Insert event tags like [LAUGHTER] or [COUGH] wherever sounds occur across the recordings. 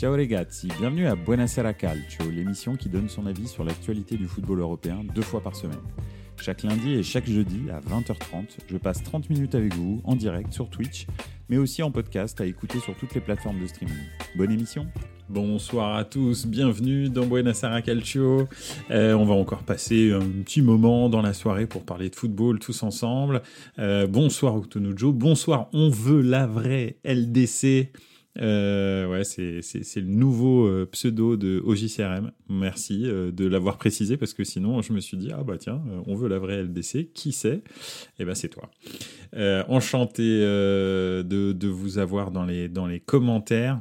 Ciao ragazzi, bienvenue à Buonasera Calcio, l'émission qui donne son avis sur l'actualité du football européen deux fois par semaine. Chaque lundi et chaque jeudi à 20h30, je passe 30 minutes avec vous en direct sur Twitch, mais aussi en podcast à écouter sur toutes les plateformes de streaming. Bonne émission Bonsoir à tous, bienvenue dans Buonasera Calcio. Euh, on va encore passer un petit moment dans la soirée pour parler de football tous ensemble. Euh, bonsoir Octonujo, bonsoir On veut la vraie LDC. Euh, ouais, c'est, le nouveau euh, pseudo de OJCRM. Merci euh, de l'avoir précisé parce que sinon je me suis dit, ah bah tiens, on veut la vraie LDC, qui c'est eh ben c'est toi. enchanté de, de, vous avoir dans les, dans les commentaires.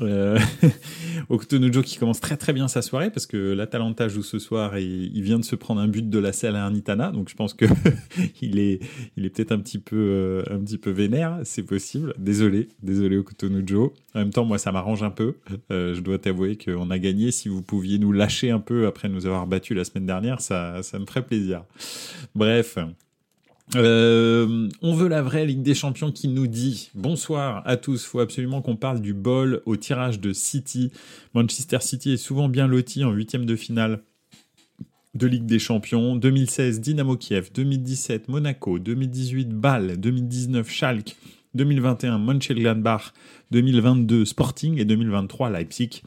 Euh, [LAUGHS] Octonujo qui commence très très bien sa soirée parce que l'Atalanta joue ce soir et il vient de se prendre un but de la Salernitana donc je pense que [LAUGHS] il est il est peut-être un petit peu euh, un petit peu vénère. C'est possible. Désolé. Désolé Octonujo en même temps moi ça m'arrange un peu. Euh, je dois t'avouer qu'on a gagné. Si vous pouviez nous lâcher un peu après nous avoir battu la semaine dernière ça ça me ferait plaisir. Bref euh, on veut la vraie Ligue des Champions qui nous dit bonsoir à tous. Faut absolument qu'on parle du bol au tirage de City. Manchester City est souvent bien loti en huitième de finale de Ligue des Champions. 2016 Dynamo Kiev, 2017 Monaco, 2018 Bâle, 2019 Schalke, 2021 Mönchengladbach, 2022 Sporting et 2023 Leipzig.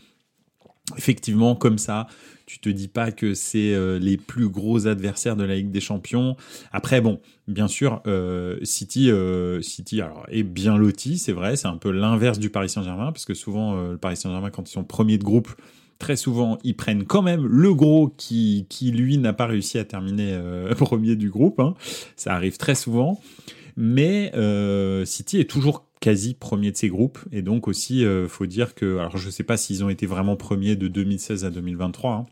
Effectivement, comme ça, tu te dis pas que c'est euh, les plus gros adversaires de la Ligue des Champions. Après, bon, bien sûr, euh, City, euh, City alors, est bien loti, c'est vrai, c'est un peu l'inverse du Paris Saint-Germain, parce que souvent, le Paris Saint-Germain, quand ils sont premiers de groupe, très souvent, ils prennent quand même le gros qui, qui lui, n'a pas réussi à terminer [LAUGHS] premier du groupe. Hein. Ça arrive très souvent. Mais City est toujours quasi premier de ces groupes. Et donc aussi, faut dire que, alors je sais pas s'ils ont été vraiment premiers de 2016 à 2023, hein,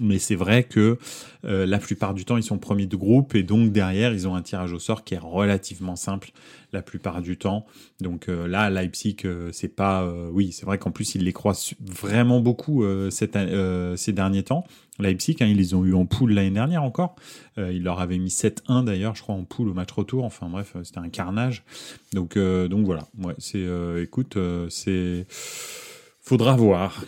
mais c'est vrai que euh, la plupart du temps, ils sont premiers de groupe et donc derrière, ils ont un tirage au sort qui est relativement simple la plupart du temps. Donc euh, là, Leipzig, euh, c'est pas... oui, c'est vrai qu'en plus, ils les croisent vraiment beaucoup ces derniers temps. Leipzig, hein, ils les ont eu en poule l'année dernière encore. ils leur avaient mis 7-1 d'ailleurs, je crois, en poule au match retour. Enfin bref, c'était un carnage. Donc, donc voilà, ouais, c'est... écoute, c'est... Faudra voir.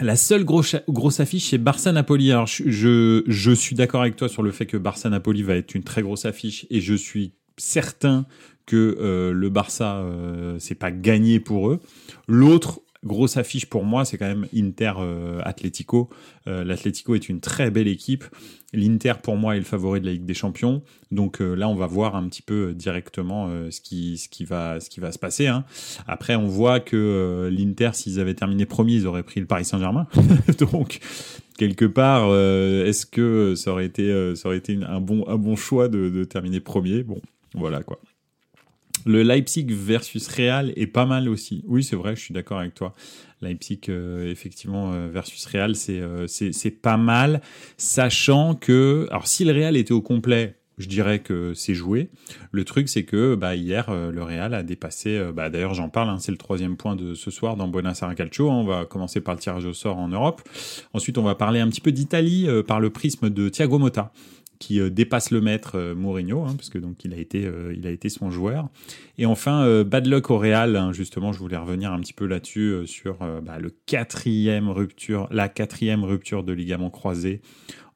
La seule grosse, affiche, c'est Barça-Napoli. Alors, je, je, suis d'accord avec toi sur le fait que Barça-Napoli va être une très grosse affiche et je suis certain que euh, le Barça, euh, c'est pas gagné pour eux. L'autre grosse affiche pour moi, c'est quand même Inter euh, Atlético. Euh, L'Atlético est une très belle équipe. L'Inter pour moi est le favori de la Ligue des Champions. Donc euh, là, on va voir un petit peu directement ce qui ce qui va se passer. Hein. Après, on voit que l'Inter, s'ils avaient terminé premier, ils auraient pris le Paris Saint-Germain. [LAUGHS] Donc quelque part, est-ce que ça aurait été un bon choix de terminer premier? Bon, voilà quoi. Le Leipzig versus Real est pas mal aussi. Oui, c'est vrai, je suis d'accord avec toi. Leipzig, euh, effectivement, euh, versus Real, euh, c'est pas mal, sachant que, alors si le Real était au complet, je dirais que c'est joué. Le truc, c'est que bah, hier, le Real a dépassé. bah, D'ailleurs, j'en parle. Hein, c'est le troisième point de ce soir dans Buonasera Calcio. Hein. on va commencer par le tirage au sort en Europe. Ensuite, on va parler un petit peu d'Italie par le prisme de Thiago Motta qui euh, dépasse le maître euh, Mourinho, hein, donc il a été, euh, il a été son joueur. Et enfin, bad luck au Real. Hein, justement, je voulais revenir un petit peu là-dessus sur bah, le quatrième rupture, la quatrième rupture de ligament croisé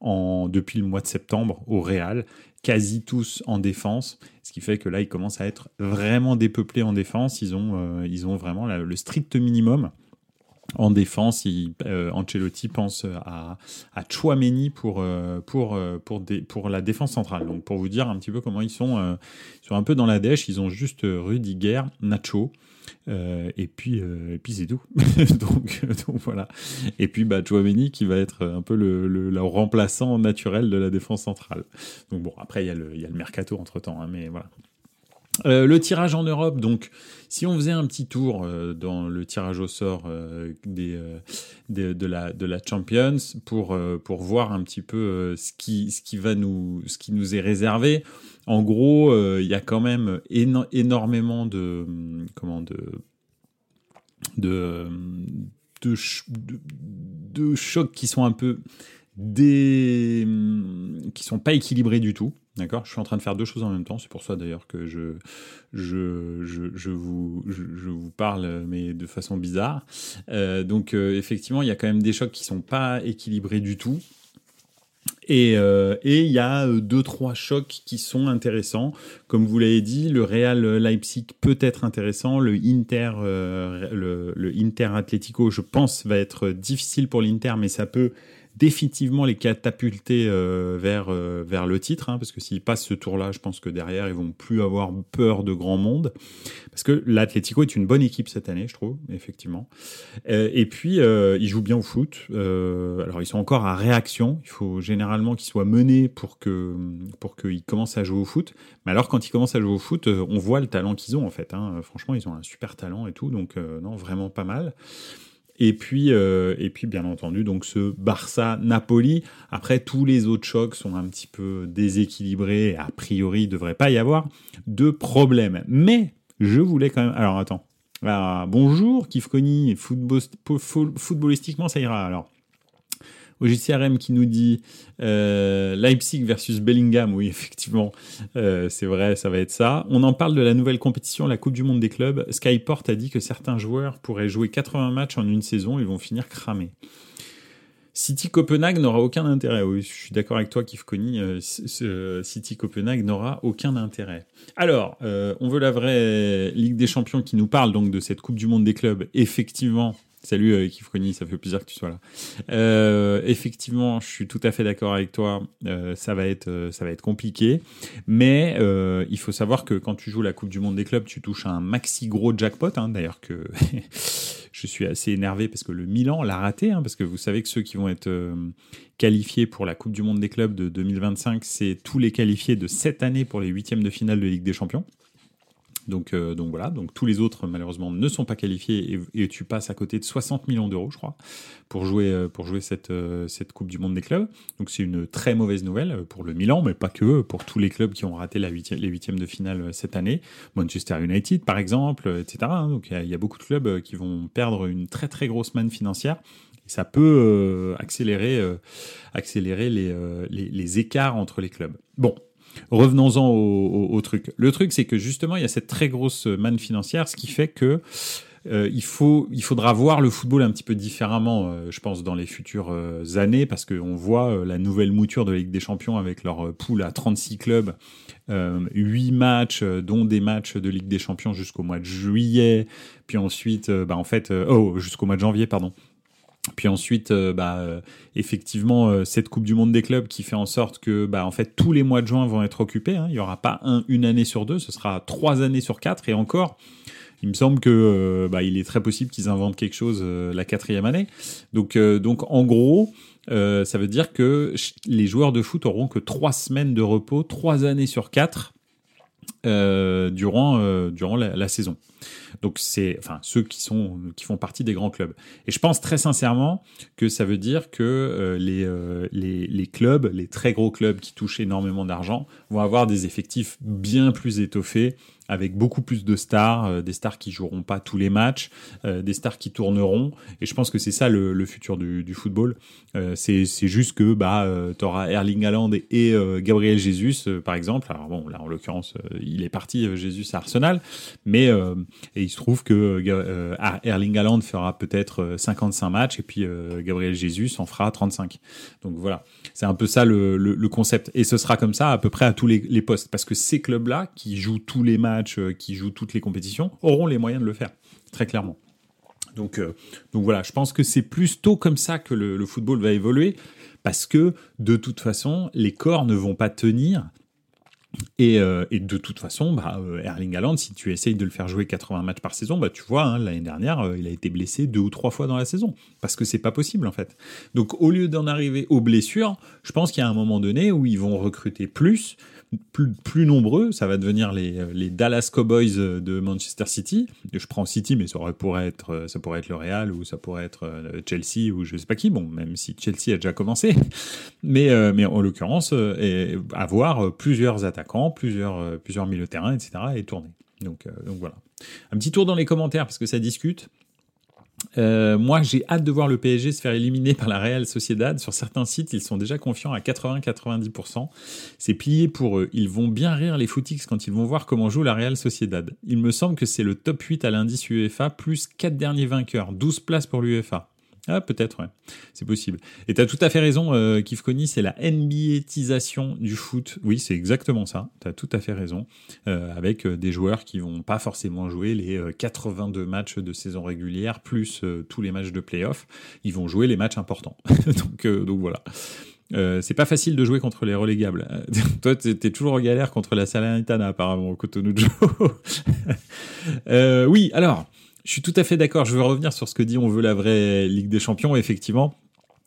en, depuis le mois de septembre au Real, quasi tous en défense, ce qui fait que là, ils commencent à être vraiment dépeuplés en défense. Ils ont, ils ont vraiment le strict minimum en défense, euh, Ancelotti pense à, à Chouameni pour, euh, pour, euh, pour, la défense centrale. Donc pour vous dire un petit peu comment ils sont, ils sont un peu dans la dèche, ils ont juste Rudiger, Nacho, et puis, et puis c'est tout. [LAUGHS] donc, voilà. Et puis bah, Chouameni qui va être un peu le, remplaçant naturel de la défense centrale. Donc bon, après il y a le, il y a le mercato entre temps, hein, mais voilà. Le tirage en Europe, donc si on faisait un petit tour euh, dans le tirage au sort euh, euh, de, la, Champions pour, voir un petit peu ce, qui, nous, est réservé, en gros, il y a quand même énormément de, comment, de, de, chocs qui sont un peu des qui sont pas équilibrés du tout D'accord Je suis en train de faire deux choses en même temps. C'est pour ça d'ailleurs que je, je, je, vous, je, vous parle, mais de façon bizarre. Euh, donc, euh, effectivement, il y a quand même des chocs qui sont pas équilibrés du tout. Et euh, il y a deux trois chocs qui sont intéressants. Comme vous l'avez dit, le Real Leipzig peut être intéressant. Le Inter, le, le, Inter Atletico, je pense, va être difficile pour l'Inter, mais ça peut définitivement les catapulter euh, vers, euh, vers le titre, hein, parce que s'ils passent ce tour-là, je pense que derrière, ils vont plus avoir peur de grand monde, parce que l'Atlético est une bonne équipe cette année, je trouve, effectivement. Euh, et puis, ils jouent bien au foot. alors, ils sont encore à réaction. Il faut généralement qu'ils soient menés pour que pour qu'ils commencent à jouer au foot. Mais alors, quand ils commencent à jouer au foot, on voit le talent qu'ils ont, en fait. Hein. Franchement, ils ont un super talent et tout, donc non, vraiment pas mal. Et puis, euh, et puis, bien entendu, donc ce Barça-Napoli. Après, tous les autres chocs sont un petit peu déséquilibrés. a priori, il ne devrait pas y avoir de problème. Mais je voulais quand même. Alors, attends. bonjour, Kifkoni. footballistiquement, ça ira. Alors, au JCRM qui nous dit euh, Leipzig versus Bellingham. Oui, [LAUGHS] effectivement, euh, c'est vrai, ça va être ça. On en parle de la nouvelle compétition, la Coupe du Monde des clubs. Skyport a dit que certains joueurs pourraient jouer 80 matchs en une saison, ils vont finir cramés. City Copenhague n'aura aucun intérêt. Oui, je suis d'accord avec toi, Kifkoni. Euh, City Copenhague n'aura aucun intérêt. Alors, on veut la vraie Ligue des Champions qui nous parle donc de cette Coupe du Monde des clubs. Effectivement, Salut euh, Kifroni, ça fait plaisir que tu sois là. Euh, effectivement, je suis tout à fait d'accord avec toi. Euh, ça va être, ça va être compliqué, mais il faut savoir que quand tu joues la Coupe du Monde des clubs, tu touches un maxi gros jackpot. Hein, D'ailleurs que [LAUGHS] je suis assez énervé parce que le Milan l'a raté, hein, parce que vous savez que ceux qui vont être qualifiés pour la Coupe du Monde des clubs de 2025, c'est tous les qualifiés de cette année pour les huitièmes de finale de Ligue des Champions. Donc, euh, donc voilà, donc tous les autres malheureusement ne sont pas qualifiés et, tu passes à côté de 60 millions d'euros, je crois, pour jouer, euh, pour jouer cette, euh, cette Coupe du Monde des clubs. Donc c'est une très mauvaise nouvelle pour le Milan, mais pas que, pour tous les clubs qui ont raté la les huitièmes de finale cette année. Manchester United par exemple, etc. Hein. Donc il y, a beaucoup de clubs qui vont perdre une très très grosse manne financière et ça peut accélérer, accélérer les, les, les, écarts entre les clubs. Bon, revenons-en au, truc. Le truc, c'est que justement, il y a cette très grosse manne financière, ce qui fait que euh, il, faut, il faudra voir le football un petit peu différemment, euh, je pense, dans les futures euh, années, parce qu'on voit la nouvelle mouture de la Ligue des Champions avec leur poule à 36 clubs, 8 matchs, dont des matchs de Ligue des Champions jusqu'au mois de juillet, puis ensuite, bah, en fait, oh, jusqu'au mois de janvier, pardon. Puis ensuite, euh, bah, euh, effectivement, euh, cette Coupe du Monde des clubs qui fait en sorte que, bah, en fait, tous les mois de juin vont être occupés. Hein. Il n'y aura pas un, une année sur deux, ce sera trois années sur quatre. Et encore, il me semble que, bah, il est très possible qu'ils inventent quelque chose la quatrième année. Donc, donc, en gros, ça veut dire que les joueurs de foot auront que trois semaines de repos, trois années sur quatre euh, durant, euh, durant la, saison. Donc c'est enfin ceux qui sont qui font partie des grands clubs. Et je pense très sincèrement que ça veut dire que euh, les, les, les clubs, les très gros clubs qui touchent énormément d'argent, vont avoir des effectifs bien plus étoffés avec beaucoup plus de stars, euh, des stars qui joueront pas tous les matchs, euh, des stars qui tourneront. Et je pense que c'est ça le, futur du, football. Euh, c'est juste que bah, tu auras Erling Haaland et, Gabriel Jesus, par exemple. Alors bon, là en l'occurrence, il est parti Jesus à Arsenal, mais il se trouve que Erling Haaland fera peut-être 55 matchs et puis Gabriel Jesus en fera 35. Donc voilà, c'est un peu ça le, concept. Et ce sera comme ça à peu près à tous les postes, parce que ces clubs-là qui jouent tous les matchs euh, qui jouent toutes les compétitions auront les moyens de le faire, très clairement. Donc, euh, voilà, je pense que c'est plutôt comme ça que le, football va évoluer, parce que de toute façon, les corps ne vont pas tenir. Et, euh, de toute façon, bah, Erling Haaland, si tu essayes de le faire jouer 80 matchs par saison, bah, tu vois, hein, l'année dernière, il a été blessé deux ou trois fois dans la saison, parce que c'est pas possible en fait. Donc au lieu d'en arriver aux blessures, je pense qu'il y a un moment donné où ils vont recruter plus, plus, nombreux. Ça va devenir les, Dallas Cowboys de Manchester City. Je prends City, mais ça pourrait être, ça pourrait être le Real ou ça pourrait être euh, Chelsea ou je sais pas qui. Bon, même si Chelsea a déjà commencé, [LAUGHS] mais euh, mais en l'occurrence, euh, avoir plusieurs attaquants, plusieurs plusieurs milieux de terrain, etc. et tourner. Donc donc voilà. Un petit tour dans les commentaires parce que ça discute. Euh, moi, j'ai hâte de voir le PSG se faire éliminer par la Real Sociedad. Sur certains sites, ils sont déjà confiants à 80-90%. C'est plié pour eux. Ils vont bien rire les footix quand ils vont voir comment joue la Real Sociedad. Il me semble que c'est le top 8 à l'indice UEFA, plus 4 derniers vainqueurs. 12 places pour l'UEFA. Ah, peut-être, ouais. C'est possible. Et tu as tout à fait raison, euh, Kif c'est la NBAisation du foot. Oui, c'est exactement ça. Tu as tout à fait raison. Euh, avec euh, des joueurs qui vont pas forcément jouer les 82 euh, matchs de saison régulière, plus tous les matchs de playoff. Ils vont jouer les matchs importants. [LAUGHS] donc, donc voilà. Euh, c'est pas facile de jouer contre les relégables. [LAUGHS] Toi, t'es toujours en galère contre la Salernitana, apparemment, au Cotonou [LAUGHS] euh, oui, alors, je suis tout à fait d'accord. Je veux revenir sur ce que dit on veut la vraie Ligue des Champions. Effectivement,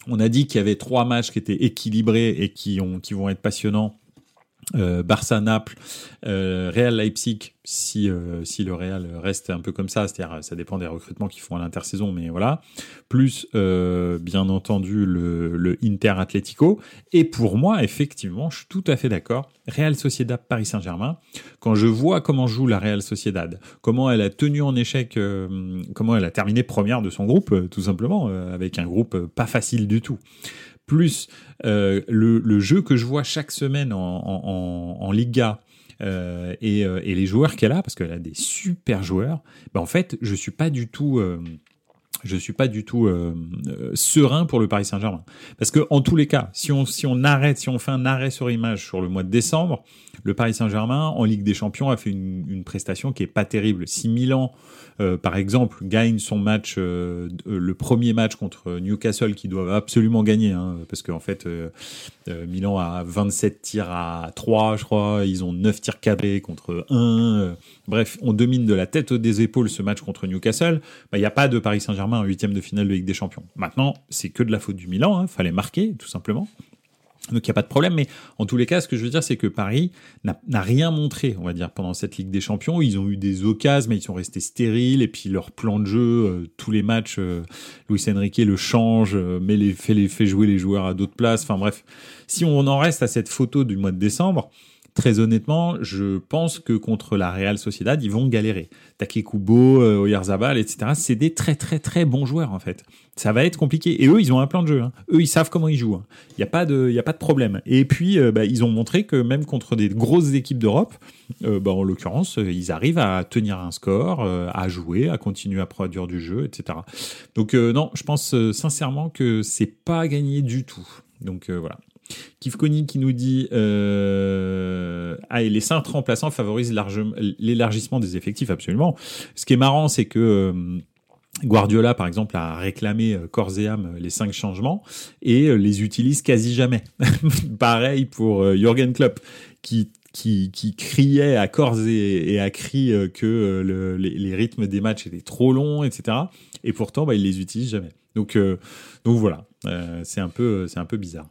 on a dit qu'il y avait trois matchs qui étaient équilibrés et qui, qui vont être passionnants. Euh, Barça, Naples, euh, Real Leipzig, si, euh, si le Real reste un peu comme ça, c'est-à-dire ça dépend des recrutements qu'ils font à l'intersaison, mais voilà. Plus, euh, bien entendu, le, le Inter Atlético. Et pour moi, effectivement, je suis tout à fait d'accord. Real Sociedad Paris Saint-Germain. Quand je vois comment joue la Real Sociedad, comment elle a tenu en échec, euh, comment elle a terminé première de son groupe, euh, tout simplement, avec un groupe pas facile du tout plus le, le, jeu que je vois chaque semaine en, Liga euh, et, euh, et, les joueurs qu'elle a, parce qu'elle a des super joueurs, ben en fait, je suis pas du tout euh, je suis pas du tout euh, serein pour le Paris Saint-Germain parce que en tous les cas, si on si on arrête, si on fait un arrêt sur image sur le mois de décembre, le Paris Saint-Germain en Ligue des Champions a fait une, une prestation qui est pas terrible. Si Milan euh, par exemple, gagne son match, euh, le premier match contre Newcastle, qui doivent absolument gagner, hein, parce qu'en fait, euh, Milan a 27 tirs à 3, je crois, ils ont 9 tirs cadrés contre 1. bref, on domine de la tête des épaules ce match contre Newcastle. Bah, il n'y a pas de Paris Saint-Germain en huitième de finale de Ligue des Champions. Maintenant, c'est que de la faute du Milan, hein, fallait marquer, tout simplement. Donc il n'y a pas de problème, mais en tous les cas, ce que je veux dire, c'est que Paris n'a rien montré, on va dire, pendant cette Ligue des Champions. Ils ont eu des occasions, mais ils sont restés stériles. Et puis leur plan de jeu, euh, tous les matchs, euh, Luis Enrique le change, euh, mais les fait, les fait jouer les joueurs à d'autres places. Enfin bref, si on en reste à cette photo du mois de décembre, très honnêtement, je pense que contre la Real Sociedad, ils vont galérer. Takekubo, euh, Oyarzabal, etc. C'est des très très très bons joueurs en fait. Ça va être compliqué. Et eux, ils ont un plan de jeu. Hein. Eux, ils savent comment ils jouent. Hein. Il n'y a pas de, a pas de problème. Et puis, euh, bah, ils ont montré que même contre des grosses équipes d'Europe, euh, bah, en l'occurrence, ils arrivent à tenir un score, à jouer, à continuer à produire du jeu, etc. Donc non, je pense sincèrement que c'est pas gagné du tout. Donc voilà. Kifkoni qui nous dit euh, ah et les cinq remplaçants favorisent l'élargissement des effectifs absolument. Ce qui est marrant c'est que euh, Guardiola, par exemple, a réclamé euh, corps et âme les cinq changements et les utilise quasi jamais. [LAUGHS] Pareil pour Jürgen Klopp, qui, qui, qui criait à corps et, à cri que les, rythmes des matchs étaient trop longs, etc. Et pourtant, bah, il les utilise jamais. Donc, donc voilà, c'est un peu, c'est un peu bizarre.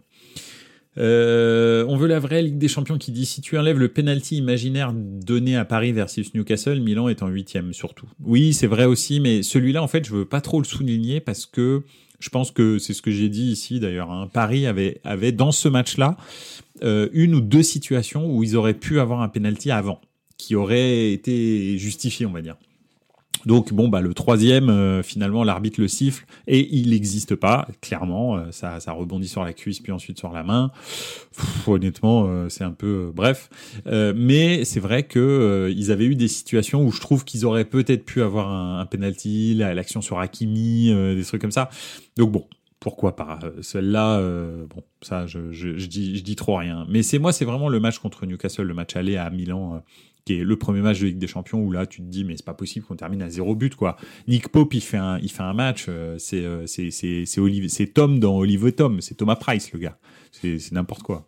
Euh, on veut la vraie Ligue des Champions qui dit si tu enlèves le penalty imaginaire donné à Paris versus Newcastle, Milan est en huitième surtout. Oui, c'est vrai aussi, mais celui-là en fait je veux pas trop le souligner parce que je pense que c'est ce que j'ai dit ici d'ailleurs. Hein. Paris avait avait dans ce match-là euh, une ou deux situations où ils auraient pu avoir un penalty avant, qui aurait été justifié, on va dire. Donc bon bah le troisième euh, finalement l'arbitre le siffle et il n'existe pas clairement euh, ça, ça rebondit sur la cuisse puis ensuite sur la main. Honnêtement euh, c'est un peu bref. Mais c'est vrai que ils avaient eu des situations où je trouve qu'ils auraient peut-être pu avoir un, un penalty l'action sur Hakimi des trucs comme ça. Donc bon pourquoi pas celle-là bon ça je, je, je, dis je dis trop rien. Mais c'est moi c'est vraiment le match contre Newcastle le match aller à Milan qui est le premier match de Ligue des Champions où là tu te dis mais c'est pas possible qu'on termine à zéro but quoi. Nick Pope il fait un il fait un match euh, c'est euh, c'est c'est c'est c'est Tom dans Olive Tom c'est Thomas Price le gars c'est c'est n'importe quoi.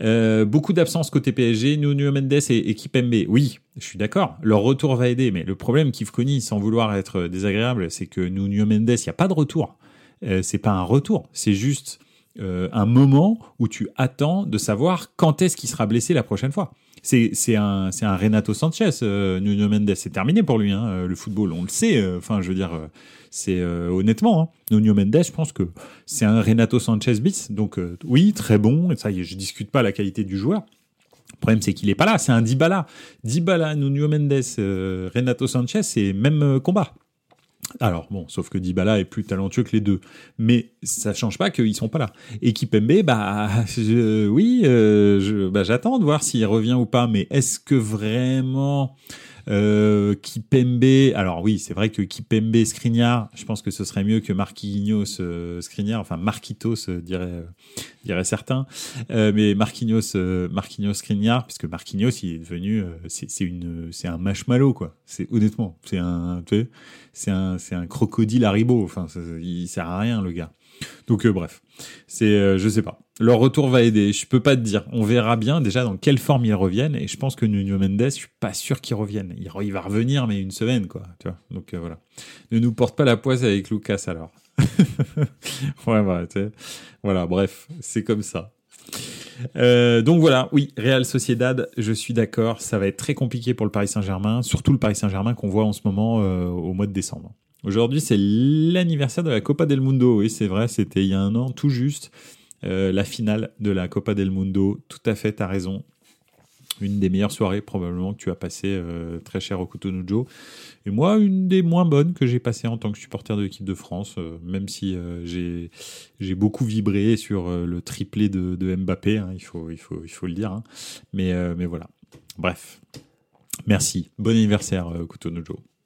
Euh, beaucoup d'absences côté PSG, Nuno Mendes et, équipe MB. Oui, je suis d'accord. Leur retour va aider, mais le problème Kifkoni, sans vouloir être désagréable, c'est que Nuno Mendes, il n'y a pas de retour. C'est pas un retour, c'est juste un moment où tu attends de savoir quand est-ce qu'il sera blessé la prochaine fois c'est un un Renato Sanchez euh, Nuno Mendes. C'est terminé pour lui hein, euh, le football on le sait euh, enfin je veux dire c'est honnêtement hein, Nuno Mendes je pense que c'est un Renato Sanchez bis. Donc oui très bon et ça y est je discute pas la qualité du joueur. Le problème c'est qu'il est pas là c'est un Dybala. Dybala Nuno Mendes Renato Sanchez c'est même combat Alors bon, sauf que Dybala est plus talentueux que les deux, mais ça change pas qu'ils sont pas là. Et Kipembe, bah [LAUGHS] oui, euh, bah, j'attends de voir s'il revient ou pas. Mais est-ce que vraiment euh, Kipembe, alors oui, c'est vrai que Kipembe Skriniar, je pense que ce serait mieux que Marquinhos euh, enfin Marquitos dirait euh, dirait certains, euh, mais Marquinhos Marquinhos Skriniar, puisque Marquinhos il est devenu c'est une c'est un marshmallow quoi. C'est honnêtement, c'est un c'est un c'est un crocodile Haribo, enfin il sert à rien le gars. Donc bref, c'est je sais pas leur retour va aider. Je peux pas te dire. On verra bien déjà dans quelle forme ils reviennent. Et je pense que Nuno Mendes, je suis pas sûr qu'il revienne. Il, va revenir, mais une semaine, quoi. Tu vois? Donc euh, voilà. Ne nous porte pas la poisse avec Lucas alors. [LAUGHS] ouais, voilà, voilà. Bref, c'est comme ça. Euh, donc voilà, oui, Real Sociedad, je suis d'accord, ça va être très compliqué pour le Paris Saint-Germain, surtout le Paris Saint-Germain qu'on voit en ce moment euh, au mois de décembre. Aujourd'hui, c'est l'anniversaire de la Copa del Mundo, oui, c'est vrai, c'était il y a un an tout juste. Euh, la finale de la Copa del Mundo. Tout à fait, tu as raison. Une des meilleures soirées probablement que tu as passé euh, très cher au Cotonou Et moi, une des moins bonnes que j'ai passées en tant que supporter de l'équipe de France, euh, même si j'ai j'ai beaucoup vibré sur le triplé de, Mbappé, hein, il, faut, il, faut, il faut le dire. Hein. Mais, mais voilà. Bref. Merci. Bon anniversaire, Cotonou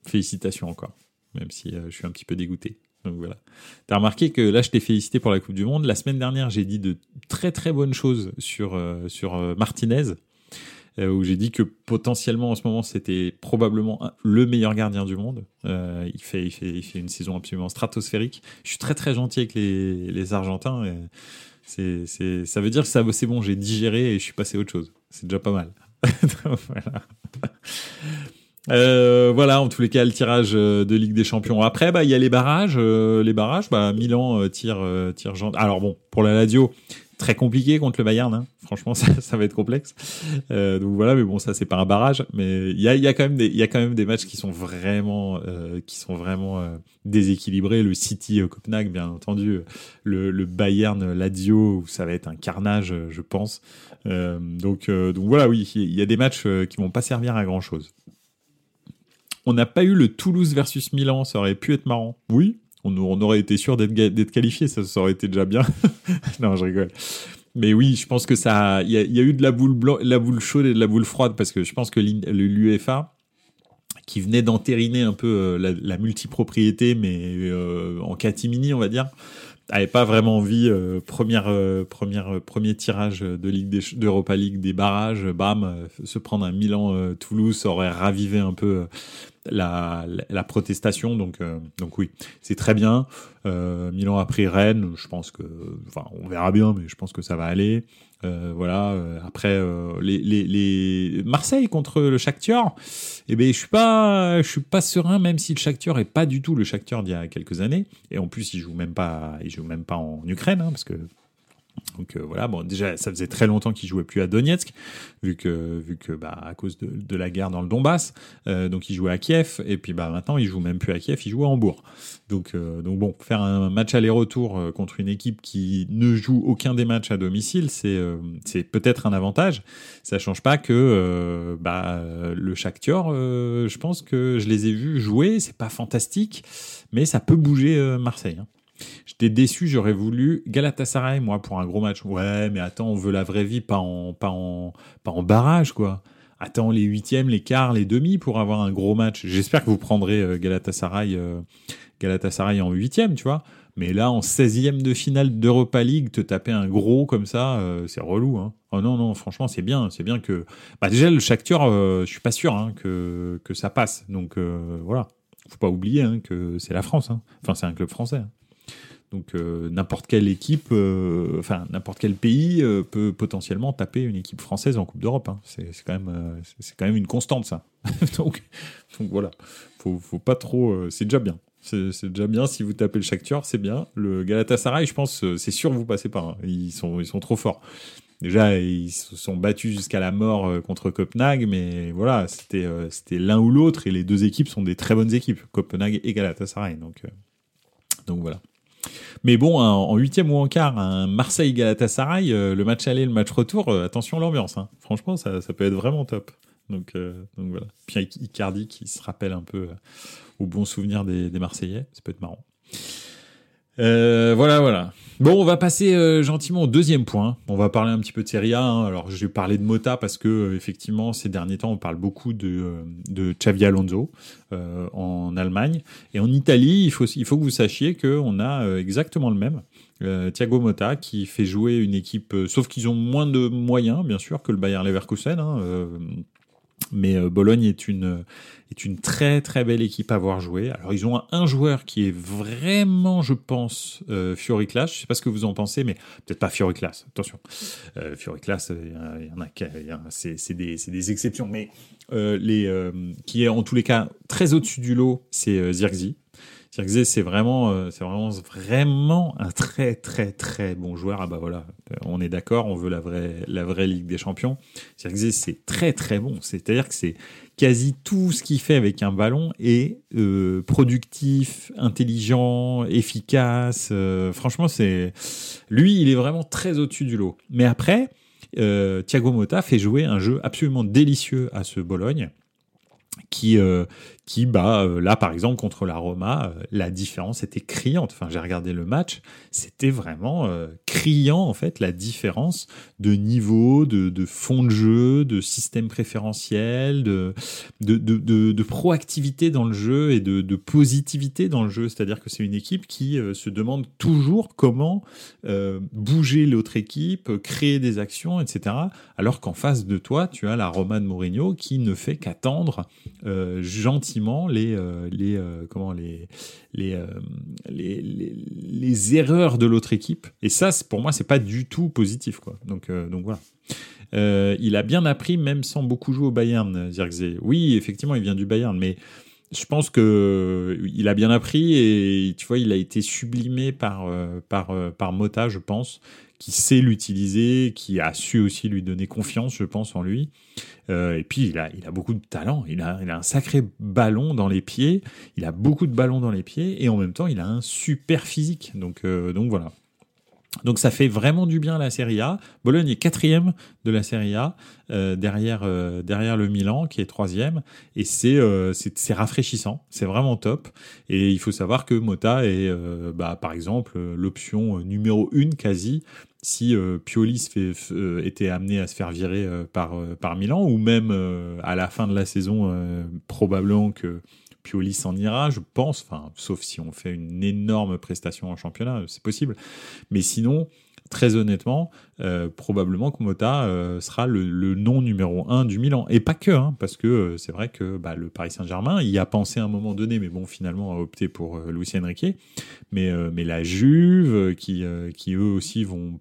Félicitations encore, même si je suis un petit peu dégoûté. Donc voilà. T'as remarqué que là, je t'ai félicité pour la Coupe du Monde. La semaine dernière, j'ai dit de très très bonnes choses sur, euh, sur euh, Martinez, euh, où j'ai dit que potentiellement en ce moment, c'était probablement le meilleur gardien du monde. il, fait, il, fait, une saison absolument stratosphérique. Je suis très très gentil avec les, Argentins. Ça veut dire que c'est bon, j'ai digéré et je suis passé à autre chose. C'est déjà pas mal. [LAUGHS] voilà. Euh, voilà, en tous les cas, le tirage euh, de Ligue des Champions. Après, bah, il y a les barrages. Euh, les barrages, bah, Milan tire, tire. Alors bon, pour la Lazio, très compliqué contre le Bayern. Hein. Franchement, [LAUGHS] ça, ça, va être complexe. Euh, donc voilà, mais bon, ça c'est pas un barrage, mais il y a, y a quand même des, y a quand même des matchs qui sont vraiment, euh, qui sont vraiment déséquilibrés. Le City Copenhague, bien entendu, le, le Bayern Lazio, où ça va être un carnage, je pense. donc, donc voilà, oui, il y a des matchs qui vont pas servir à grand chose. On n'a pas eu le Toulouse versus Milan, ça aurait pu être marrant. Oui, on, aurait été sûr d'être qualifié, ça, aurait été déjà bien. [LAUGHS] non, je rigole. Mais oui, je pense que ça, il y, a eu de la boule blanc, la boule chaude et de la boule froide parce que je pense que l'UEFA, qui venait d'entériner un peu euh, la, multipropriété, mais euh, en catimini, on va dire, avait pas vraiment envie. Euh, première, première, premier tirage de Ligue d'Europa League des barrages, bam, se prendre un Milan-Toulouse aurait ravivé un peu la, la, protestation. Donc, euh, donc oui, c'est très bien. Euh, Milan a pris Rennes. Je pense que, enfin, on verra bien, mais je pense que ça va aller. Euh, voilà. Euh, après, euh, les, les, les, Marseille contre le Shakhtar. Eh ben, je suis pas, je suis pas serein, même si le Shakhtar est pas du tout le Shakhtar d'il y a quelques années. Et en plus, il joue même pas, il joue même pas en Ukraine, hein, parce que donc euh, voilà, bon déjà ça faisait très longtemps qu'il jouait plus à Donetsk, vu que vu que bah à cause de, de la guerre dans le Donbass, euh, donc il jouait à Kiev et puis bah maintenant il joue même plus à Kiev, il joue à Hambourg. Donc euh, donc bon, faire un match aller-retour contre une équipe qui ne joue aucun des matchs à domicile, c'est c'est peut-être un avantage. Ça change pas que bah le Shakhtar, je pense que je les ai vus jouer, c'est pas fantastique, mais ça peut bouger Marseille. Hein. J'étais déçu, j'aurais voulu Galatasaray, moi, pour un gros match. Ouais, mais attends, on veut la vraie vie, pas en, pas en, pas en barrage, quoi. Attends les huitièmes, les quarts, les demi pour avoir un gros match. J'espère que vous prendrez euh, Galatasaray, euh, Galatasaray en huitième, tu vois. Mais là, en 16e de finale d'Europa League, te taper un gros comme ça, euh, c'est relou. Hein. Oh non, non, franchement, c'est bien. C'est bien que. Bah, déjà, le Shakhtar, euh, je suis pas sûr hein, que, que ça passe. Donc voilà. Faut pas oublier hein, que c'est la France. Hein. Enfin, c'est un club français. Donc euh, n'importe quelle équipe, euh, enfin n'importe quel pays euh, peut potentiellement taper une équipe française en Coupe d'Europe. Hein. C'est quand même c'est quand même une constante ça. [LAUGHS] donc voilà, faut faut pas trop. c'est déjà bien. C'est déjà bien si vous tapez le Shakhtar, c'est bien. Le Galatasaray, je pense, c'est sûr vous passez pas. Hein. Ils sont ils sont trop forts. Déjà, ils se sont battus jusqu'à la mort contre Copenhague, mais voilà, c'était c'était l'un ou l'autre, et les deux équipes sont des très bonnes équipes, Copenhague et Galatasaray. Donc, donc voilà. Mais bon, en huitième ou en quart, un Marseille-Galatasaray, euh, le match aller, le match retour, euh, attention l'ambiance. Hein. Franchement, ça, peut être vraiment top. Donc, donc voilà. Puis Icardi qui se rappelle un peu au bon souvenir des, des Marseillais, ça peut être marrant. Euh, voilà, voilà. Bon, on va passer euh, gentiment au deuxième point. On va parler un petit peu de Serie A. Hein. Alors, je vais parler de Mota parce que euh, effectivement, ces derniers temps, on parle beaucoup de, de Xavi Alonso en Allemagne et en Italie. Il faut, il faut que vous sachiez qu'on a exactement le même. Thiago Motta qui fait jouer une équipe, sauf qu'ils ont moins de moyens, bien sûr, que le Bayern Leverkusen. Hein, mais euh, Bologne est une, est une très très belle équipe à voir jouer. Alors ils ont un, joueur qui est vraiment, je pense, euh, Fioriclas. Je sais pas ce que vous en pensez, mais peut-être pas Fioriclas. Attention, euh, Fioriclas, il y, en a, c'est des, des, exceptions, mais euh, les, qui est en tous les cas très au-dessus du lot, c'est Zirkzee. Zirkzee, c'est vraiment, euh, c'est vraiment, vraiment un très, très, très bon joueur. Ah bah voilà, on est d'accord, on veut la vraie, la vraie Ligue des Champions. Zirkzee, c'est très, très bon. C'est-à-dire que c'est quasi tout ce qu'il fait avec un ballon est euh, productif, intelligent, efficace. Euh, franchement, c'est lui, il est vraiment très au-dessus du lot. Mais après, Thiago Motta fait jouer un jeu absolument délicieux à ce Bologne qui, qui, bah, euh, là, par exemple, contre la Roma, euh, la différence était criante. Enfin, j'ai regardé le match, c'était vraiment euh, criant, en fait, la différence de niveau, de, fond de jeu, de système préférentiel, de, de, de, proactivité dans le jeu et de, positivité dans le jeu. C'est-à-dire que c'est une équipe qui se demande toujours comment bouger l'autre équipe, créer des actions, etc. Alors qu'en face de toi, tu as la Roma de Mourinho qui ne fait qu'attendre gentiment les, euh, les, euh, comment, les, euh, les, les, les, erreurs de l'autre équipe. Et ça, pour moi, c'est pas du tout positif. Quoi. Donc, donc voilà. il a bien appris, même sans beaucoup jouer au Bayern, Zirkzee. Oui, effectivement, il vient du Bayern, mais je pense que il a bien appris et tu vois, il a été sublimé par, par, par Mota, je pense, qui sait l'utiliser, qui a su aussi lui donner confiance, je pense, en lui. Euh, et puis, il a, il a beaucoup de talent. Il a, il a un sacré ballon dans les pieds. Il a beaucoup de ballons dans les pieds. Et en même temps, il a un super physique. Donc, euh, donc voilà. Donc ça fait vraiment du bien à la Serie A. Bologne est quatrième de la Serie A euh, derrière euh, derrière le Milan qui est troisième et c'est euh, c'est rafraîchissant, c'est vraiment top. Et il faut savoir que Mota est bah, par exemple l'option numéro une quasi si Pioli se fait, était amené à se faire virer par, par Milan, ou même à la fin de la saison, probablement que Pioli s'en ira, je pense, enfin, sauf si on fait une énorme prestation en championnat, c'est possible. Mais sinon, très honnêtement, euh, probablement que euh, sera le, le, nom numéro un du Milan. Et pas que, hein, parce que euh, c'est vrai que bah, le Paris Saint-Germain y a pensé à un moment donné, mais bon, finalement a opté pour Luis Enrique. Mais, mais la Juve, qui, qui eux aussi vont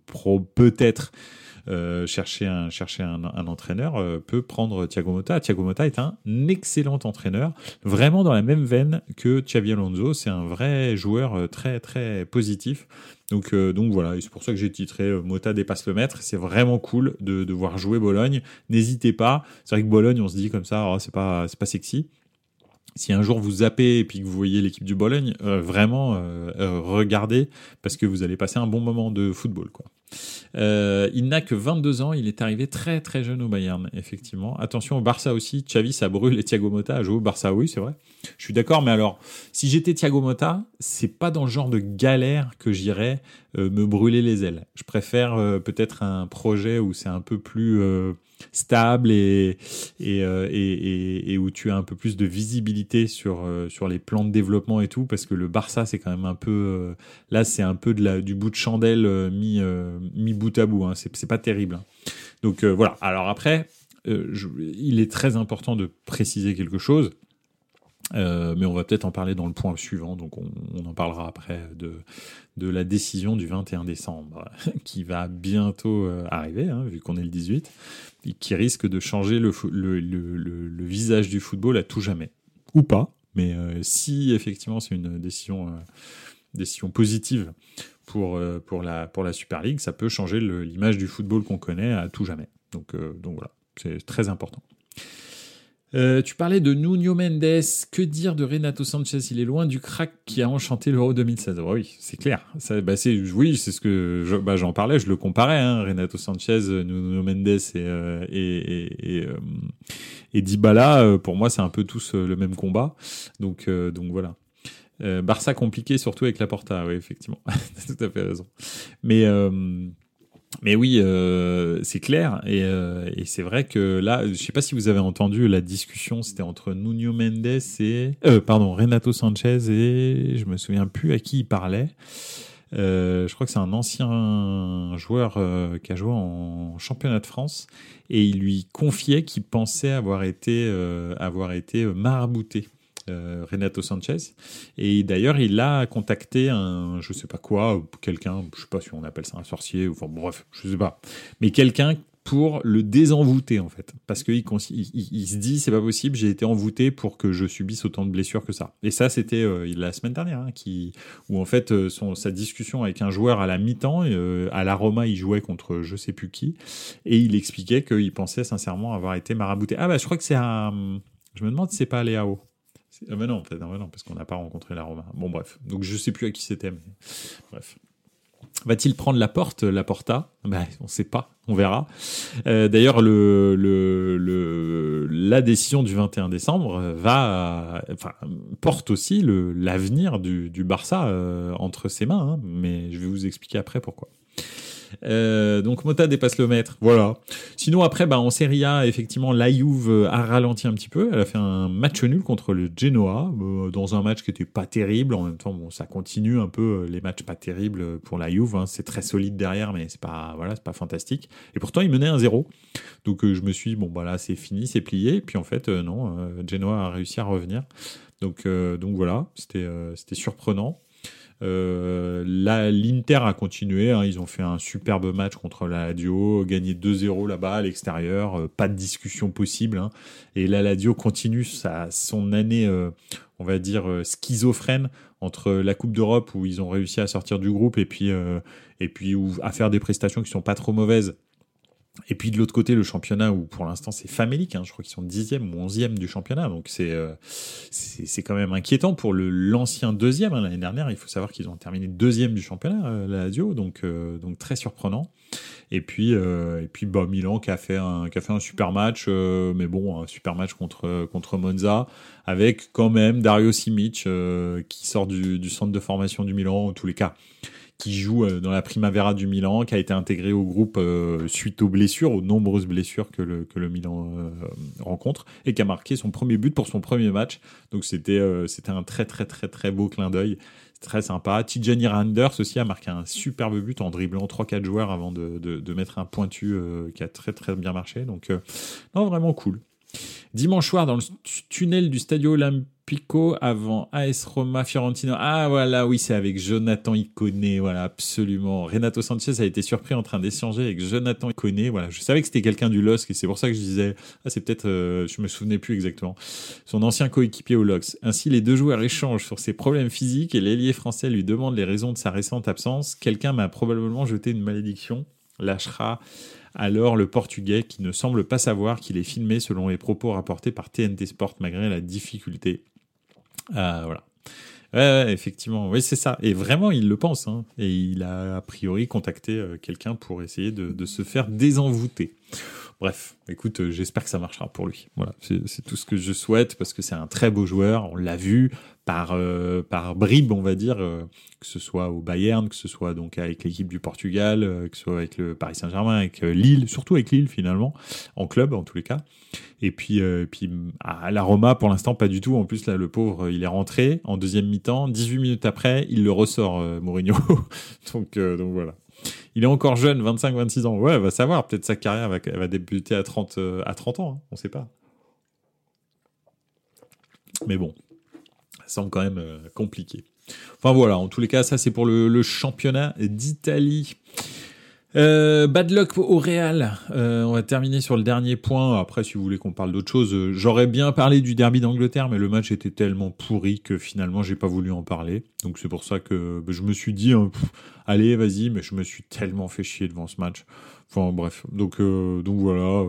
peut-être euh, chercher un chercher un, un entraîneur euh, peut prendre Thiago Motta. Thiago Motta est un excellent entraîneur, vraiment dans la même veine que Xavi Alonso. C'est un vrai joueur euh, très très positif. Donc, donc voilà, c'est pour ça que j'ai titré Mota dépasse le maître. C'est vraiment cool de, de voir jouer Bologne. N'hésitez pas. C'est vrai que Bologne, on se dit comme ça, oh, c'est pas c'est pas sexy si un jour vous zappez et puis que vous voyez l'équipe du Bologne, vraiment regardez parce que vous allez passer un bon moment de football. Quoi. Euh, il n'a que 22 ans, il est arrivé très très jeune au Bayern, effectivement. Attention au Barça aussi, Xavi ça brûle et Thiago Motta a joué au Barça, oui c'est vrai. Je suis d'accord, mais alors, si j'étais Thiago Motta, c'est pas dans le genre de galère que j'irais me brûler les ailes. Je préfère euh, peut-être un projet où c'est un peu plus stable et et, et, et, où tu as un peu plus de visibilité sur sur les plans de développement et tout parce que le Barça c'est quand même un peu là c'est un peu de la du bout de chandelle mis mis bout à bout. Hein. C'est pas terrible. Hein. Donc euh, voilà. Alors après, euh, il est très important de préciser quelque chose. Euh, mais on va peut-être en parler dans le point suivant, donc on, en parlera après de, de la décision du 21 décembre, [LAUGHS] qui va bientôt arriver, hein, vu qu'on est le 18, et qui risque de changer le, le, le, le, visage du football à tout jamais. Ou pas, mais si effectivement c'est une décision, décision positive pour, euh, pour, la, pour la Super League, ça peut changer l'image du football qu'on connaît à tout jamais. Donc, euh, donc voilà, c'est très important. Euh, tu parlais de Nuno Mendes. Que dire de Renato Sanchez? Il est loin du crack qui a enchanté l'Euro 2016. oui, c'est clair. Ça, bah, oui, c'est ce que bah, j'en parlais. Je le comparais. Hein, Renato Sanchez, Nuno Mendes et, euh, et, et, euh, et, Dybala. Pour moi, c'est un peu tous le même combat. Donc, donc voilà. Barça compliqué, surtout avec la Porta. Oui, effectivement. [LAUGHS] tout à fait raison. Mais mais oui, euh, c'est clair. Et, euh, et c'est vrai que là, je sais pas si vous avez entendu la discussion, c'était entre Nuno Mendes et... Euh, pardon, Renato Sanchez et... Je me souviens plus à qui il parlait. Euh, je crois que c'est un ancien joueur euh, qui a joué en championnat de France et il lui confiait qu'il pensait avoir été, euh, avoir été marabouté Renato Sanchez. Et d'ailleurs, il a contacté un, je sais pas quoi, quelqu'un, je sais pas si on appelle ça un sorcier, enfin bref, je sais pas, mais quelqu'un pour le désenvoûter en fait, parce qu'il il, se dit c'est pas possible, j'ai été envoûté pour que je subisse autant de blessures que ça. Et ça c'était euh, la semaine dernière, hein, qui où en fait euh, son, sa discussion avec un joueur à la mi-temps, à la Roma il jouait contre je sais plus qui, et il expliquait qu'il pensait sincèrement avoir été marabouté. Ah bah je crois que c'est un, je me demande si c'est pas Léao. Ah ben non, fait, non, non, parce qu'on n'a pas rencontré la Roma. Bon, bref. Donc, je sais plus à qui c'était, mais bref. Va-t-il prendre la porte, la Porta? Ben, On ne sait pas, on verra. Euh, D'ailleurs, le, le, le, la décision du 21 décembre va, enfin, porte aussi l'avenir du, du Barça euh, entre ses mains, hein, mais je vais vous expliquer après pourquoi. Euh, donc Mota dépasse le mètre, voilà. Sinon après, bah, en Serie A, effectivement, la Juve a ralenti un petit peu. Elle a fait un match nul contre le Genoa, euh, dans un match qui était pas terrible. En même temps, bon, ça continue un peu euh, les matchs pas terribles pour la Juve. Hein. C'est très solide derrière, mais c'est pas, voilà, c'est pas fantastique. Et pourtant, il menait un 0 Donc je me suis dit, bon, bah c'est fini, c'est plié. Et puis en fait, non, Genoa a réussi à revenir. Donc, donc voilà, c'était c'était surprenant. Euh, L'Inter a continué, hein, ils ont fait un superbe match contre la Ladio, gagné 2-0 là-bas à l'extérieur, euh, pas de discussion possible. Hein. Et la Ladio continue sa, son année, euh, on va dire, schizophrène entre la Coupe d'Europe où ils ont réussi à sortir du groupe et puis, et puis où, à faire des prestations qui sont pas trop mauvaises et puis de l'autre côté, le championnat où pour l'instant c'est famélique, hein, je crois qu'ils sont dixième ou onzième du championnat, donc c'est euh, c'est quand même inquiétant pour le l'ancien deuxième. Hein, L'année dernière, il faut savoir qu'ils ont terminé deuxième du championnat, euh, la Lazio, donc euh, donc très surprenant. Et puis et puis bah, Milan qui a fait un qui a fait un super match, mais bon un super match contre contre Monza avec quand même Dario Simic qui sort du, du centre de formation du Milan en tous les cas qui joue euh, dans la Primavera du Milan, qui a été intégré au groupe euh, suite aux blessures, aux nombreuses blessures que le, que le Milan euh, rencontre, et qui a marqué son premier but pour son premier match. Donc c'était c'était un très très très très beau clin d'œil. Très sympa. Tijani Randers aussi a marqué un superbe but en dribblant 3-4 joueurs avant de, de, de, mettre un pointu qui a très très bien marché. Donc, non, vraiment cool. Dimanche soir, dans le tunnel du Stadio Olimpico, avant AS Roma Fiorentino. Ah voilà, oui, c'est avec Jonathan Iconé, voilà, absolument. Renato Sanchez a été surpris en train d'échanger avec Jonathan Iconé. Voilà, je savais que c'était quelqu'un du LOSC et c'est pour ça que je disais, ah, c'est peut-être, euh, je me souvenais plus exactement, son ancien coéquipier au LOSC. Ainsi, les deux joueurs échangent sur ses problèmes physiques et l'ailier français lui demande les raisons de sa récente absence. Quelqu'un m'a probablement jeté une malédiction, lâchera alors le Portugais qui ne semble pas savoir qu'il est filmé selon les propos rapportés par TNT Sport malgré la difficulté. Euh, voilà. Ouais, effectivement, oui, c'est ça. Et vraiment, il le pense. Hein. Et il a a priori contacté euh, quelqu'un pour essayer de, de, se faire désenvoûter. Bref, écoute, euh, j'espère que ça marchera pour lui. Voilà, c'est tout ce que je souhaite parce que c'est un très beau joueur. On l'a vu par euh, par bribes, on va dire, euh, que ce soit au Bayern, que ce soit donc avec l'équipe du Portugal, que ce soit avec le Paris Saint-Germain, avec Lille, surtout avec Lille finalement, en club en tous les cas. Et puis puis à la Roma pour l'instant pas du tout. En plus là, le pauvre, il est rentré en deuxième mi-temps. 18 minutes après, il le ressort Mourinho. [LAUGHS] donc donc voilà. Il est encore jeune, 25-26 ans. Ouais, va savoir. Peut-être sa carrière va, va débuter à 30, euh, à 30 ans. Hein. On ne sait pas. Mais bon, semble quand même euh, compliqué. Enfin voilà, en tous les cas, ça c'est pour le, championnat d'Italie. Euh, bad luck au Real. Euh, on va terminer sur le dernier point. Après, si vous voulez qu'on parle d'autre chose, j'aurais bien parlé du derby d'Angleterre, mais le match était tellement pourri que finalement, j'ai pas voulu en parler. Donc c'est pour ça que bah, je me suis dit, hein, allez, vas-y, mais je me suis tellement fait chier devant ce match. Enfin bref, donc euh, donc voilà.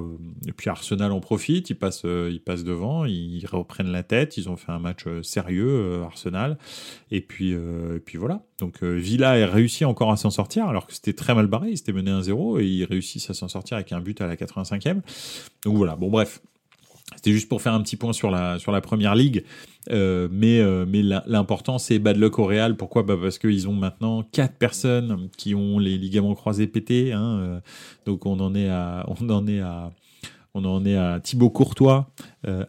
Et puis Arsenal en profite, ils passent ils passent devant, ils reprennent la tête, ils ont fait un match sérieux Arsenal. Et puis et puis voilà. Donc Villa a réussi encore à s'en sortir alors que c'était très mal barré, ils s'étaient mené 1-0 et ils réussissent à s'en sortir avec un but à la 85e. Donc voilà. Bon bref, c'était juste pour faire un petit point sur la, sur la première ligue. Euh, mais euh, mais l'important, c'est bad luck au Real. Pourquoi? Bah Parce qu'ils ont maintenant quatre personnes qui ont les ligaments croisés pétés. Hein, euh, donc on en est à, on en est à, on en est à Thibaut Courtois,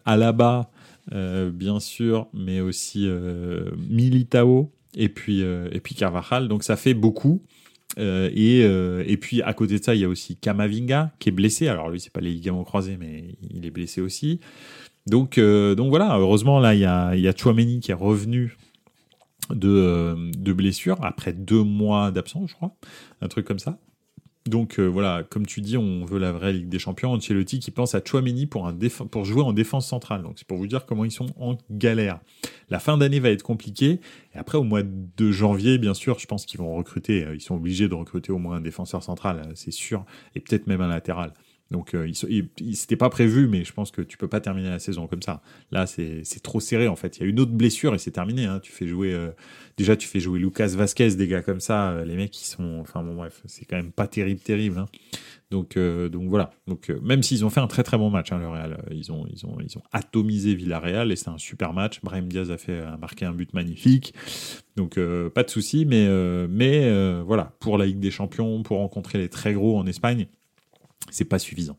Alaba, bien sûr, mais aussi Militao et puis, et puis Carvajal. Donc ça fait beaucoup. Euh, et, euh, et puis à côté de ça, il y a aussi Kamavinga qui est blessé. Alors lui, c'est pas les ligaments croisés, mais il est blessé aussi. Donc, euh, donc voilà, heureusement, là, il y a, il y a Chouameni qui est revenu de, de blessure après deux mois d'absence, je crois. Un truc comme ça. Donc euh, voilà, comme tu dis, on veut la vraie Ligue des Champions. Ancelotti qui pense à Chouameni pour, pour jouer en défense centrale. Donc c'est pour vous dire comment ils sont en galère. La fin d'année va être compliquée. Et après, au mois de janvier, bien sûr, je pense qu'ils vont recruter. Euh, ils sont obligés de recruter au moins un défenseur central, euh, c'est sûr. Et peut-être même un latéral. Donc, euh, c'était pas prévu, mais je pense que tu peux pas terminer la saison comme ça. Là, c'est trop serré en fait. Il y a une autre blessure et c'est terminé. Hein. Tu fais jouer, euh, déjà, tu fais jouer Lucas Vasquez, des gars comme ça. Euh, les mecs, qui sont, enfin bon, bref, c'est quand même pas terrible, terrible. Hein. Donc, donc voilà. Donc, même s'ils ont fait un très très bon match, hein, le Real, ils ont, ils ont, ils ont atomisé Villarreal et c'est un super match. Brahim Diaz a fait, marqué un but magnifique. Donc, pas de souci. Mais, mais voilà, pour la Ligue des Champions, pour rencontrer les très gros en Espagne c'est pas suffisant.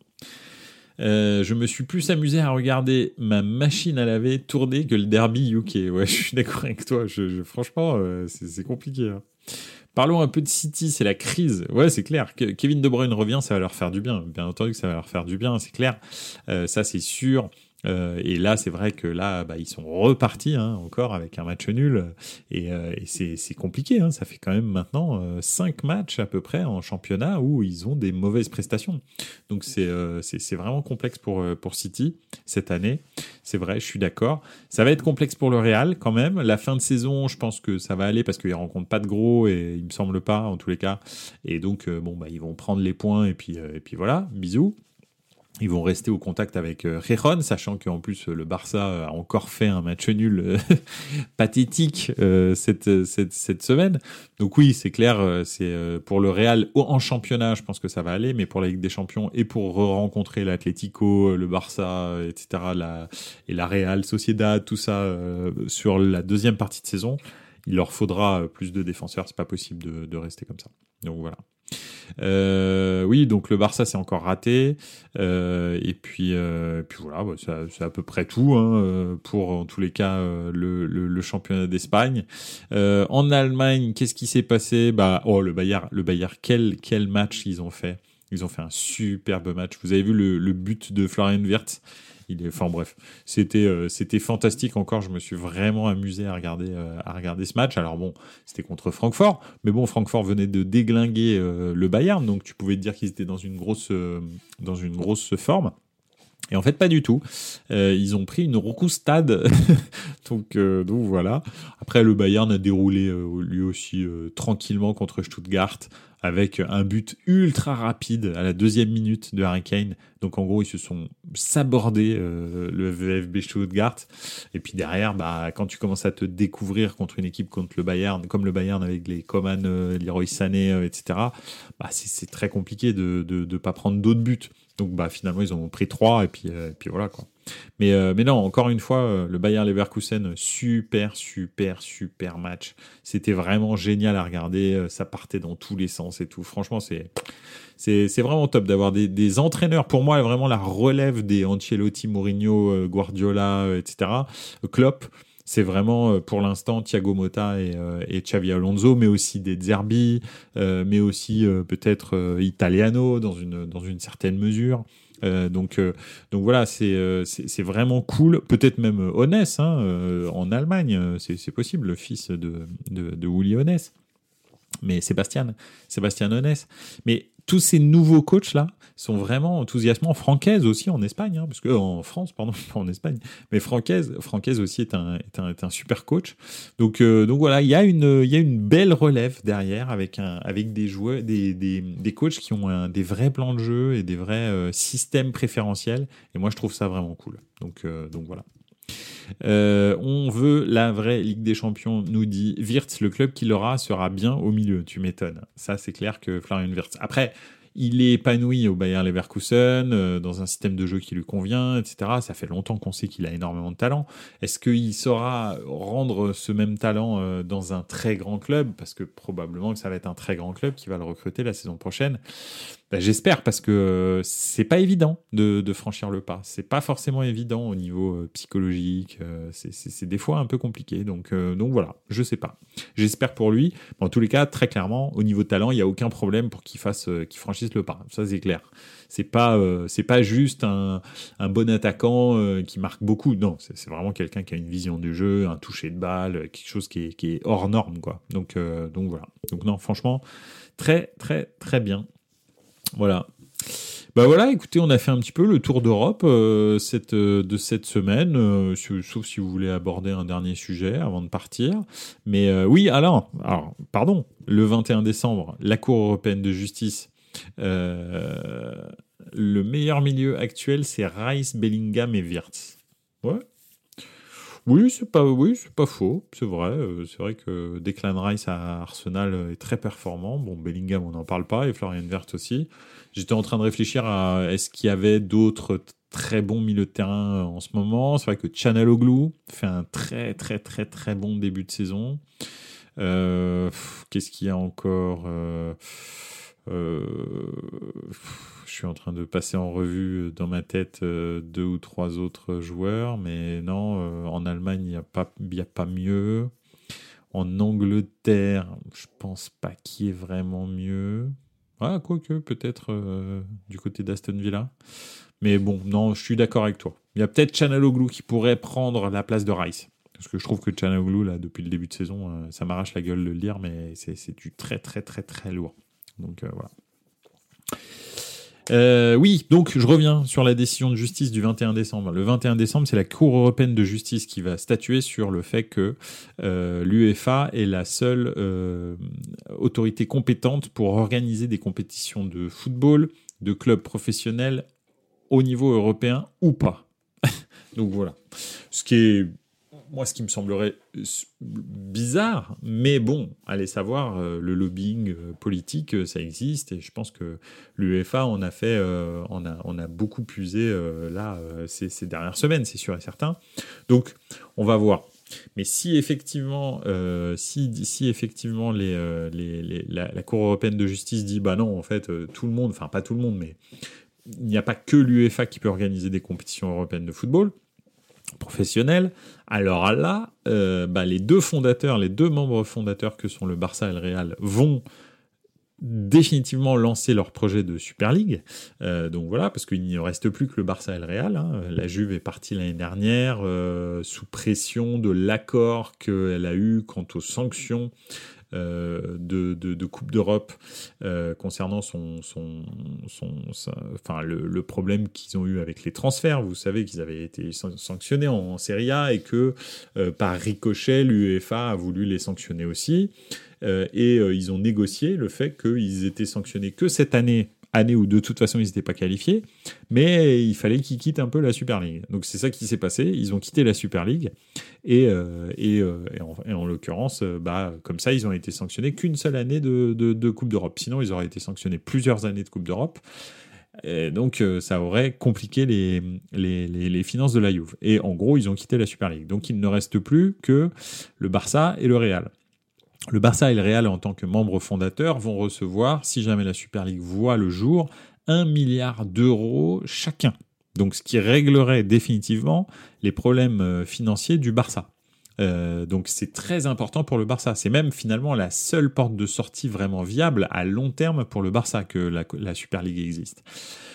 Euh, je me suis plus amusé à regarder ma machine à laver tourner que le derby UK. Ouais, [LAUGHS] je suis d'accord avec toi. Je, franchement, euh, c'est compliqué. Hein. Parlons un peu de City, c'est la crise. Ouais, c'est clair. Que Kevin De Bruyne revient, ça va leur faire du bien. Bien entendu que ça va leur faire du bien, c'est clair. Euh, ça, c'est sûr. Euh, et là, c'est vrai que là, bah, ils sont repartis hein, encore avec un match nul. Et, euh, c'est compliqué. Hein. Ça fait quand même maintenant euh, cinq matchs à peu près en championnat où ils ont des mauvaises prestations. Donc c'est vraiment complexe pour, pour City cette année. C'est vrai, je suis d'accord. Ça va être complexe pour le Real quand même. La fin de saison, je pense que ça va aller parce qu'ils rencontrent pas de gros et il me semble pas en tous les cas. Et donc, bon, bah, ils vont prendre les points et puis voilà, bisous. Ils vont rester au contact avec euh, sachant qu'en plus le Barça a encore fait un match nul euh, [LAUGHS] pathétique euh, cette, cette, semaine. Donc oui, c'est clair, c'est pour le Real en championnat, je pense que ça va aller, mais pour la Ligue des Champions et pour rencontrer l'Atlético, le Barça, etc., et la Real Sociedad, tout ça sur la deuxième partie de saison, il leur faudra plus de défenseurs. C'est pas possible de, de rester comme ça. Donc voilà. Euh, oui, donc le Barça c'est encore raté. Euh, et puis, euh, puis voilà, bah, c'est à peu près tout hein, pour en tous les cas le, le, championnat d'Espagne. en Allemagne, qu'est-ce qui s'est passé? Bah oh le Bayern, le Bayern, quel quel match ils ont fait? Ils ont fait un superbe match. Vous avez vu le, le but de Florian Wirtz? Il est, enfin bref, c'était euh, c'était fantastique. Encore, je me suis vraiment amusé à regarder euh, à regarder ce match. Alors bon, c'était contre Francfort, mais bon, Francfort venait de déglinguer euh, le Bayern, donc tu pouvais te dire qu'ils étaient dans une grosse dans une grosse forme. Et en fait, pas du tout. ils ont pris une stade [LAUGHS] donc, donc voilà. Après, le Bayern a déroulé lui aussi tranquillement contre Stuttgart avec un but ultra rapide à la deuxième minute de Harry Kane. Donc en gros, ils se sont sabordés euh, le VfB Stuttgart. Et puis derrière, bah, quand tu commences à te découvrir contre une équipe contre le Bayern, comme le Bayern avec les Coman, euh, Leroy euh, etc., bah, c'est très compliqué de ne pas prendre d'autres buts. Donc bah, finalement, ils ont pris trois et puis, et puis voilà quoi. Mais, euh, mais non, encore une fois, euh, le Bayern Leverkusen, super, super, super match. C'était vraiment génial à regarder. Euh, ça partait dans tous les sens et tout. Franchement, c'est c'est vraiment top d'avoir des, des, entraîneurs. Pour moi, vraiment la relève des Ancelotti, Mourinho, Guardiola, etc. Klopp. C'est vraiment pour l'instant Thiago Motta et, et, Xavi Alonso, mais aussi des Zerbi, mais aussi peut-être Italiano dans une, dans une certaine mesure. Euh, donc, euh, donc voilà, euh, c'est c'est vraiment cool. Peut-être même Honest hein, en Allemagne, c'est possible, le fils de, de, de. Mais Sébastien, Sébastien Honest. Mais tous ces nouveaux coachs là sont vraiment enthousiasmants. Francaise aussi en Espagne, hein, parce que en France, pardon, [LAUGHS] pas en Espagne, mais Francaise, Francaise aussi est un, est un, est un super coach. Donc, euh, donc voilà, il y a une, il y a une belle relève derrière avec un, avec des joueurs, des, des, des coachs qui ont un, des vrais plans de jeu et des vrais euh, systèmes préférentiels. Et moi, je trouve ça vraiment cool. Donc, euh, donc voilà. Euh, on veut la vraie Ligue des Champions, nous dit Wirtz. Le club qui l'aura sera bien au milieu. Tu m'étonnes. Ça, c'est clair que Florian Wirtz. Après, il est épanoui au Bayer Leverkusen, euh, dans un système de jeu qui lui convient, etc. Ça fait longtemps qu'on sait qu'il a énormément de talent. Est-ce qu'il saura rendre ce même talent euh, dans un très grand club? Parce que probablement que ça va être un très grand club qui va le recruter la saison prochaine. Ben, j'espère parce que euh, c'est pas évident de, de, franchir le pas. C'est pas forcément évident au niveau euh, psychologique. Euh, c'est des fois un peu compliqué. Donc, donc voilà, je sais pas. J'espère pour lui. en tous les cas, très clairement, au niveau talent, il y a aucun problème pour qu'il fasse, qu'il franchisse le pas. Ça c'est clair. C'est pas, c'est pas juste un, un bon attaquant qui marque beaucoup. Non, c'est vraiment quelqu'un qui a une vision du jeu, un toucher de balle, quelque chose qui est, qui est hors norme quoi. Donc, donc voilà. Donc non, franchement, très très très bien. Voilà. Bah voilà, écoutez, on a fait un petit peu le tour d'Europe euh, cette, euh, de cette semaine, euh, sauf si vous voulez aborder un dernier sujet avant de partir. Mais oui, alors, pardon, le 21 décembre, la Cour européenne de justice, le meilleur milieu actuel, c'est Rice, Bellingham et Wirtz. Ouais, oui, c'est pas, oui, c'est pas faux, c'est vrai. Euh, c'est vrai que Declan Rice à Arsenal est très performant. Bon, Bellingham, on n'en parle pas, et Florian Vert aussi. J'étais en train de réfléchir à est-ce qu'il y avait d'autres très bons milieux de terrain en ce moment? C'est vrai que Chanaloglu fait un très, très, très, très bon début de saison. Euh, qu'est-ce qu'il y a encore euh, je suis en train de passer en revue dans ma tête euh, deux ou trois autres joueurs, mais non, euh, en Allemagne, il n'y a, pas, mieux. En Angleterre, je pense pas qu'il y ait vraiment mieux. Ah, quoique, peut-être euh, du côté d'Aston Villa. Mais bon, non, je suis d'accord avec toi. Il y a peut-être Chanaloglu qui pourrait prendre la place de Rice. Parce que je trouve que Chanaloglu, là, depuis le début de saison, ça m'arrache la gueule de le dire, mais c'est du très, très, très, très lourd. Donc voilà. Euh, oui, donc je reviens sur la décision de justice du 21 décembre. Le 21 décembre, c'est la Cour européenne de justice qui va statuer sur le fait que euh, l'UEFA est la seule euh, autorité compétente pour organiser des compétitions de football, de clubs professionnels au niveau européen ou pas. [LAUGHS] donc voilà. Ce qui est moi, ce qui me semblerait bizarre, mais bon, allez savoir, euh, le lobbying euh, politique, euh, ça existe, et je pense que l'UEFA en a fait, on, a, on a beaucoup puisé là ces, dernières semaines, c'est sûr et certain. Donc, on va voir. Mais si effectivement, si, si effectivement la, la, Cour européenne de justice dit bah non, en fait, tout le monde, enfin pas tout le monde, mais il n'y a pas que l'UEFA qui peut organiser des compétitions européennes de football professionnel. Alors là, euh, bah, les deux fondateurs, les deux membres fondateurs que sont le Barça et le Real vont définitivement lancer leur projet de Super League. Euh, donc voilà, parce qu'il ne reste plus que le Barça et le Real. Hein. La Juve est partie l'année dernière euh, sous pression de l'accord qu'elle a eu quant aux sanctions euh, de, Coupe d'Europe euh, concernant son, son, enfin, le, problème qu'ils ont eu avec les transferts. Vous savez qu'ils avaient été sanctionnés en, Serie A et que euh, par ricochet, l'UEFA a voulu les sanctionner aussi. et ils ont négocié le fait qu'ils étaient sanctionnés que cette année année où de toute façon ils n'étaient pas qualifiés, mais il fallait qu'ils quittent un peu la Super League. Donc c'est ça qui s'est passé, ils ont quitté la Super League, et, euh, euh, en, l'occurrence, euh, bah, comme ça, ils ont été sanctionnés qu'une seule année de, Coupe d'Europe. Sinon, ils auraient été sanctionnés plusieurs années de Coupe d'Europe. Donc ça aurait compliqué les, les, les, finances de la Juve. Et en gros, ils ont quitté la Super League. Donc il ne reste plus que le Barça et le Real. Le Barça et le Real, en tant que membres fondateurs, vont recevoir, si jamais la Super League voit le jour, un milliard d'euros chacun. Donc ce qui réglerait définitivement les problèmes euh, financiers du Barça. Euh, donc c'est très important pour le Barça. C'est même finalement la seule porte de sortie vraiment viable à long terme pour le Barça que la, la Super League existe.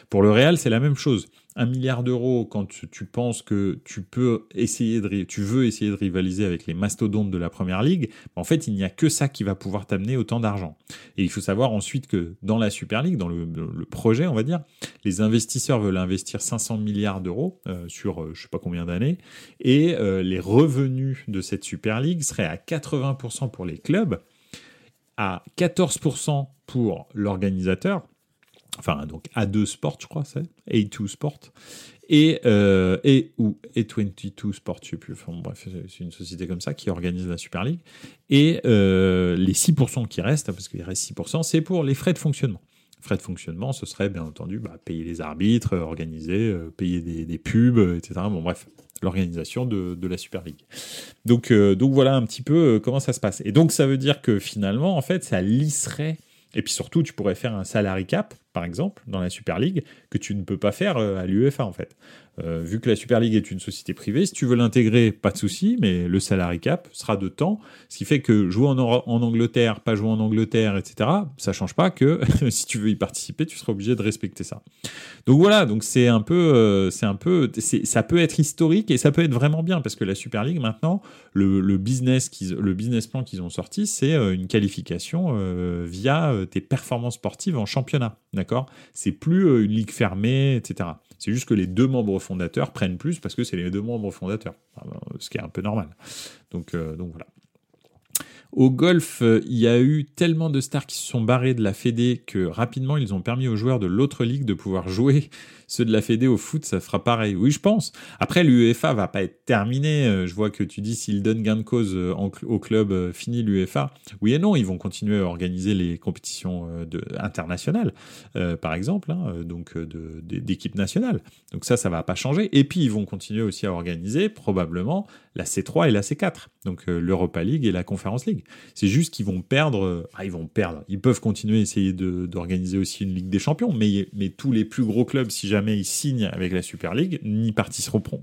Pour le Real, c'est la même chose. Un milliard d'euros quand tu, penses que tu peux essayer de, tu veux essayer de rivaliser avec les mastodontes de la première ligue, en fait, il n'y a que ça qui va pouvoir t'amener autant d'argent. Et il faut savoir ensuite que dans la Super League, dans le, projet, on va dire, les investisseurs veulent investir 500 milliards d'euros euh, sur euh, je sais pas combien d'années, et euh, les revenus de cette Super League seraient à 80% pour les clubs, à 14% pour l'organisateur enfin donc A2 Sport, je crois, c'est A2 Sport, et, euh, et ou A22 Sport, je sais plus, enfin, bref, c'est une société comme ça qui organise la Super League, et euh, les 6% qui restent, parce qu'il reste 6%, c'est pour les frais de fonctionnement. Frais de fonctionnement, ce serait bien entendu bah, payer les arbitres, organiser, euh, payer des, pubs, etc. Bon, bref, l'organisation de, de, la Super League. Donc, donc voilà un petit peu comment ça se passe. Et donc ça veut dire que finalement, en fait, ça lisserait et puis surtout, tu pourrais faire un salary cap, par exemple, dans la Super League, que tu ne peux pas faire euh, à l'UEFA, en fait. Euh, vu que la Super League est une société privée, si tu veux l'intégrer, pas de souci, mais le salary cap sera de temps, ce qui fait que jouer en, Angleterre, pas jouer en Angleterre, etc., ça change pas que [LAUGHS] si tu veux y participer, tu seras obligé de respecter ça. Donc voilà, donc c'est un peu, euh, c'est un peu, ça peut être historique et ça peut être vraiment bien parce que la Super League maintenant, le, business plan qu'ils ont sorti, c'est une qualification via tes performances sportives en championnat, d'accord? C'est plus une ligue fermée, etc. C'est juste que les deux membres fondateurs prennent plus parce que c'est les deux membres fondateurs, ce qui est un peu normal. Donc, euh, donc voilà. Au golf, euh, il y a eu tellement de stars qui se sont barrés de la Fédé que rapidement ils ont permis aux joueurs de l'autre ligue de pouvoir jouer [LAUGHS] ceux de la Fédé au foot, ça fera pareil. Oui, je pense. Après, l'UEFA va pas être terminé. Euh, je vois que tu dis s'ils donnent gain de cause euh, au club, fini l'UEFA. Oui et non, ils vont continuer à organiser les compétitions internationales, par exemple, hein, donc d'équipes nationales. Donc ça, ça va pas changer. Et puis, ils vont continuer aussi à organiser probablement la C3 et la C4, donc l'Europa League et la Conference League. C'est juste qu'ils vont perdre. Ah, ils vont perdre. Ils peuvent continuer à essayer d'organiser aussi une Ligue des Champions, mais, mais tous les plus gros clubs, si jamais ils signent avec la Super League, n'y participeront,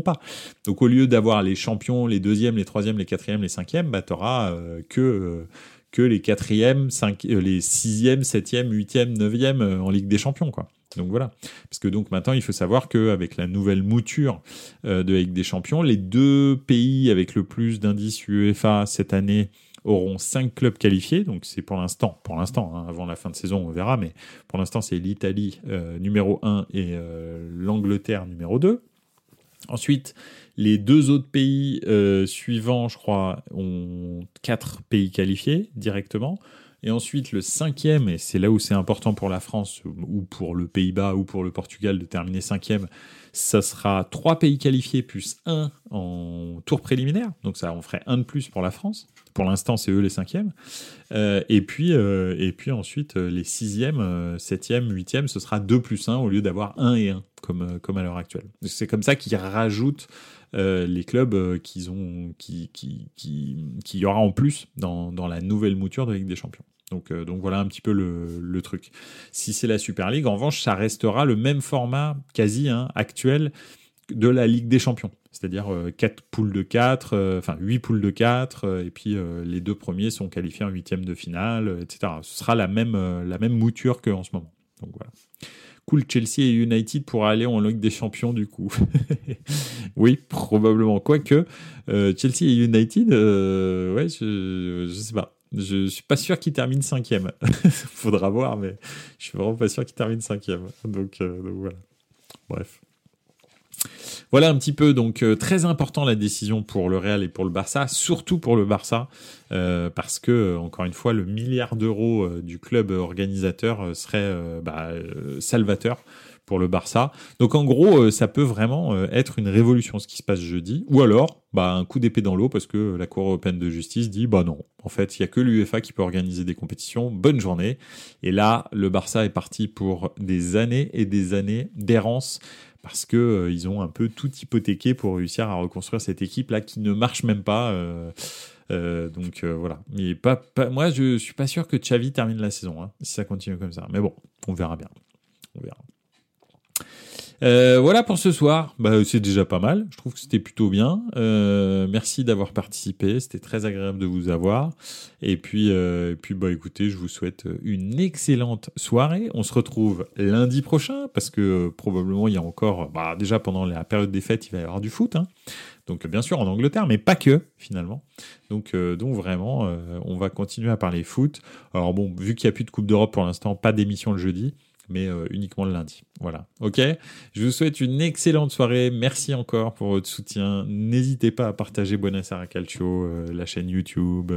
pas. Donc au lieu d'avoir les champions, les deuxièmes, les troisièmes, les quatrièmes, les cinquièmes, bah, tu n'auras euh, que, euh, que les quatrièmes, euh, les sixièmes, septièmes, huitièmes, neuvièmes en Ligue des Champions. quoi. Donc voilà. Parce que donc maintenant, il faut savoir qu'avec la nouvelle mouture de Ligue des Champions, les deux pays avec le plus d'indices UEFA cette année auront cinq clubs qualifiés. Donc c'est pour l'instant, pour l'instant, hein, avant la fin de saison, on verra, mais pour l'instant, c'est l'Italie euh, numéro 1 et euh, l'Angleterre numéro 2. Ensuite, les deux autres pays euh, suivants, je crois, ont quatre pays qualifiés directement. Et ensuite, le cinquième, et c'est là où c'est important pour la France, ou pour le Pays-Bas, ou pour le Portugal de terminer cinquième, ça sera trois pays qualifiés plus un en tour préliminaire. Donc ça, on ferait un de plus pour la France. Pour l'instant, c'est eux les cinquièmes. Euh, et, puis, euh, et puis ensuite, euh, les sixièmes, septièmes, huitièmes, ce sera 2 plus 1 au lieu d'avoir 1 et 1 comme, comme à l'heure actuelle. C'est comme ça qu'ils rajoutent les clubs qu'ils ont, qui, qui, qui, qui, y aura en plus dans, dans la nouvelle mouture de Ligue des Champions. Donc, donc, voilà un petit peu le, truc. Si c'est la Super League, en revanche, ça restera le même format quasi hein, actuel de la Ligue des Champions c'est-à-dire 4 euh, poules de 4, euh, enfin 8 poules de 4, euh, et puis les deux premiers sont qualifiés en huitième de finale, etc. Ce sera la même, la même mouture qu'en ce moment. Donc voilà. Cool, Chelsea et United pour aller en Ligue des Champions du coup. [LAUGHS] oui, probablement. Quoique, Chelsea et United, ouais, je, je sais pas. Je suis pas sûr qu'ils terminent cinquième. [LAUGHS] Faudra voir, mais je suis vraiment pas sûr qu'ils terminent cinquième. Donc, donc voilà. Bref. Voilà un petit peu, donc euh, très important la décision pour le Real et pour le Barça, surtout pour le Barça, euh, parce que, euh, encore une fois, le milliard d'euros du club organisateur serait bah, salvateur pour le Barça. Donc en gros, ça peut vraiment être une révolution ce qui se passe jeudi, ou alors bah, un coup d'épée dans l'eau parce que la Cour européenne de justice dit bah non, en fait il y a que l'UEFA qui peut organiser des compétitions. Bonne journée. Et là, le Barça est parti pour des années et des années d'errance parce que euh, ils ont un peu tout hypothéqué pour réussir à reconstruire cette équipe là qui ne marche même pas. Euh, euh, donc voilà. Mais pas, moi, je suis pas sûr que Xavi termine la saison hein, si ça continue comme ça. Mais bon, on verra bien. On verra. Euh, voilà pour ce soir. Bah, c'est déjà pas mal. Je trouve que c'était plutôt bien. Euh, merci d'avoir participé. C'était très agréable de vous avoir. Et puis, euh, et puis, bah, écoutez, je vous souhaite une excellente soirée. On se retrouve lundi prochain parce que probablement il y a encore, bah, déjà pendant la période des fêtes, il va y avoir du foot. Hein. Donc bien sûr en Angleterre, mais pas que finalement. Donc, donc vraiment, on va continuer à parler foot. Alors bon, vu qu'il n'y a plus de Coupe d'Europe pour l'instant, pas d'émission le jeudi mais euh, uniquement le lundi. Voilà. Ok? Je vous souhaite une excellente soirée. Merci encore pour votre soutien. N'hésitez pas à partager Buenos Aires Calcio, euh, la chaîne YouTube,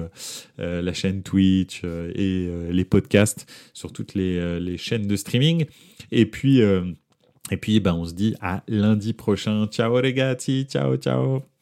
euh, la chaîne Twitch et les podcasts sur toutes les, les, chaînes de streaming. Et puis, et puis ben, on se dit à lundi prochain. Ciao, ragazzi. Ciao, ciao.